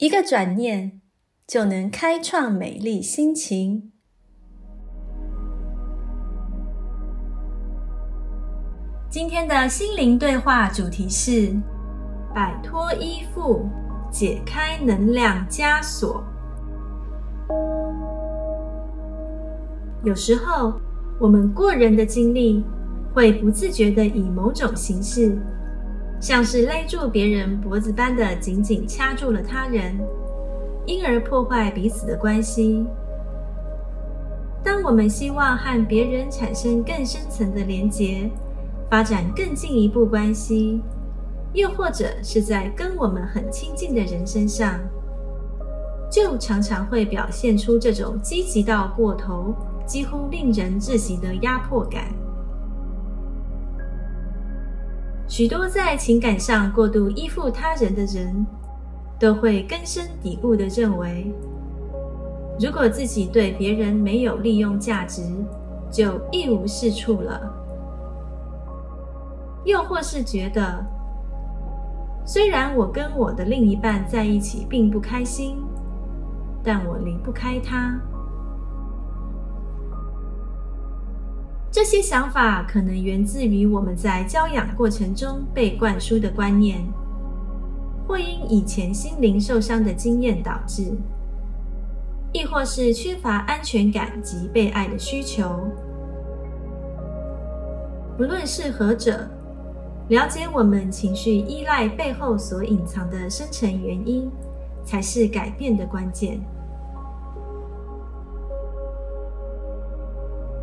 一个转念就能开创美丽心情。今天的心灵对话主题是：摆脱依附，解开能量枷锁。有时候。我们过人的经历，会不自觉地以某种形式，像是勒住别人脖子般的紧紧掐住了他人，因而破坏彼此的关系。当我们希望和别人产生更深层的连结，发展更进一步关系，又或者是在跟我们很亲近的人身上，就常常会表现出这种积极到过头。几乎令人窒息的压迫感。许多在情感上过度依附他人的人，都会根深蒂固的认为，如果自己对别人没有利用价值，就一无是处了。又或是觉得，虽然我跟我的另一半在一起并不开心，但我离不开他。这些想法可能源自于我们在教养过程中被灌输的观念，或因以前心灵受伤的经验导致，亦或是缺乏安全感及被爱的需求。不论是何者，了解我们情绪依赖背后所隐藏的深层原因，才是改变的关键。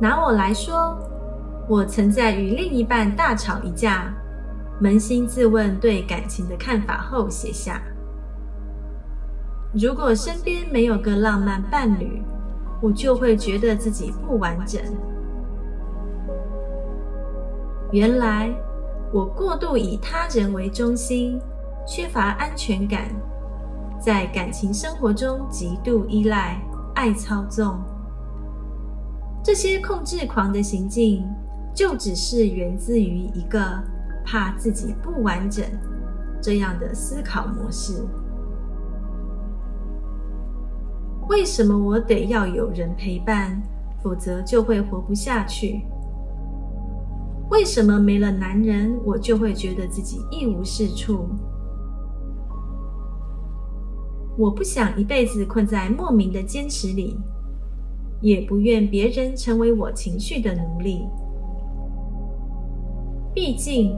拿我来说，我曾在与另一半大吵一架，扪心自问对感情的看法后，写下：如果身边没有个浪漫伴侣，我就会觉得自己不完整。原来我过度以他人为中心，缺乏安全感，在感情生活中极度依赖、爱操纵。这些控制狂的行径，就只是源自于一个怕自己不完整这样的思考模式。为什么我得要有人陪伴，否则就会活不下去？为什么没了男人，我就会觉得自己一无是处？我不想一辈子困在莫名的坚持里。也不愿别人成为我情绪的奴隶。毕竟，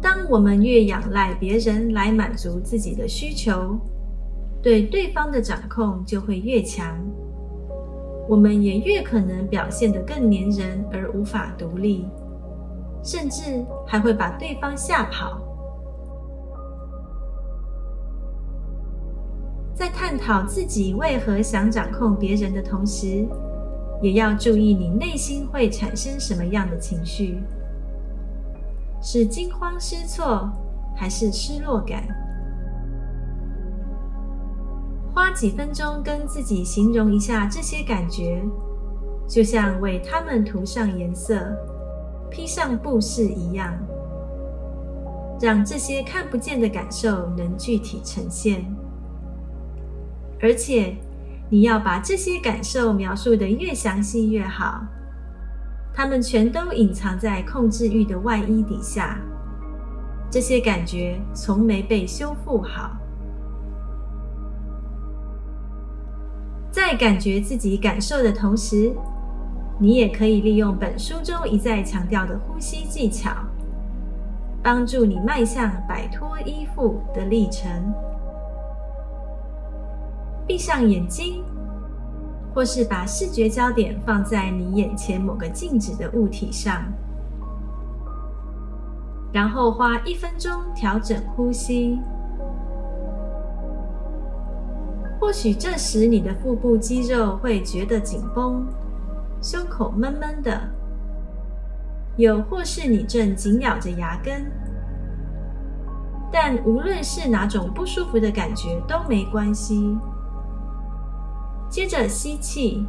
当我们越仰赖别人来满足自己的需求，对对方的掌控就会越强，我们也越可能表现得更黏人而无法独立，甚至还会把对方吓跑。在探讨自己为何想掌控别人的同时，也要注意你内心会产生什么样的情绪：是惊慌失措，还是失落感？花几分钟跟自己形容一下这些感觉，就像为它们涂上颜色、披上布饰一样，让这些看不见的感受能具体呈现。而且，你要把这些感受描述的越详细越好。它们全都隐藏在控制欲的外衣底下，这些感觉从没被修复好。在感觉自己感受的同时，你也可以利用本书中一再强调的呼吸技巧，帮助你迈向摆脱依附的历程。闭上眼睛，或是把视觉焦点放在你眼前某个静止的物体上，然后花一分钟调整呼吸。或许这时你的腹部肌肉会觉得紧绷，胸口闷闷的，又或是你正紧咬着牙根。但无论是哪种不舒服的感觉都没关系。接着吸气，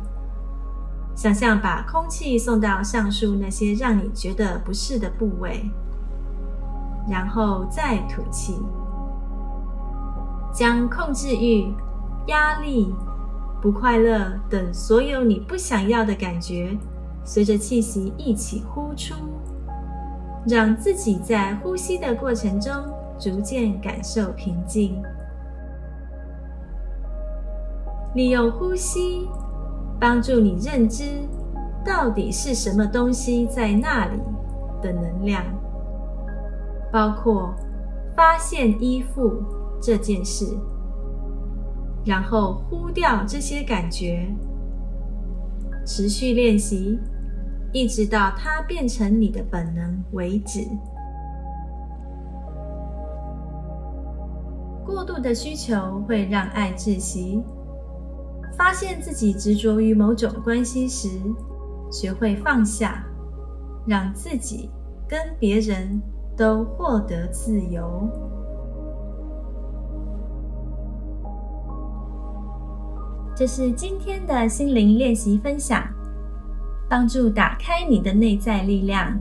想象把空气送到上述那些让你觉得不适的部位，然后再吐气，将控制欲。压力、不快乐等所有你不想要的感觉，随着气息一起呼出，让自己在呼吸的过程中逐渐感受平静。利用呼吸帮助你认知到底是什么东西在那里的能量，包括发现依附这件事。然后呼掉这些感觉，持续练习，一直到它变成你的本能为止。过度的需求会让爱窒息。发现自己执着于某种关系时，学会放下，让自己跟别人都获得自由。这是今天的心灵练习分享，帮助打开你的内在力量，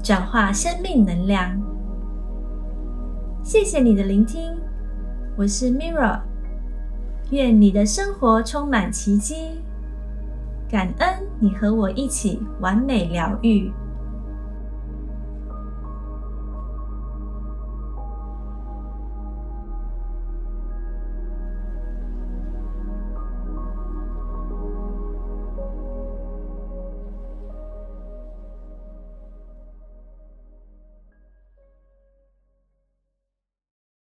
转化生命能量。谢谢你的聆听，我是 Mirra，愿你的生活充满奇迹，感恩你和我一起完美疗愈。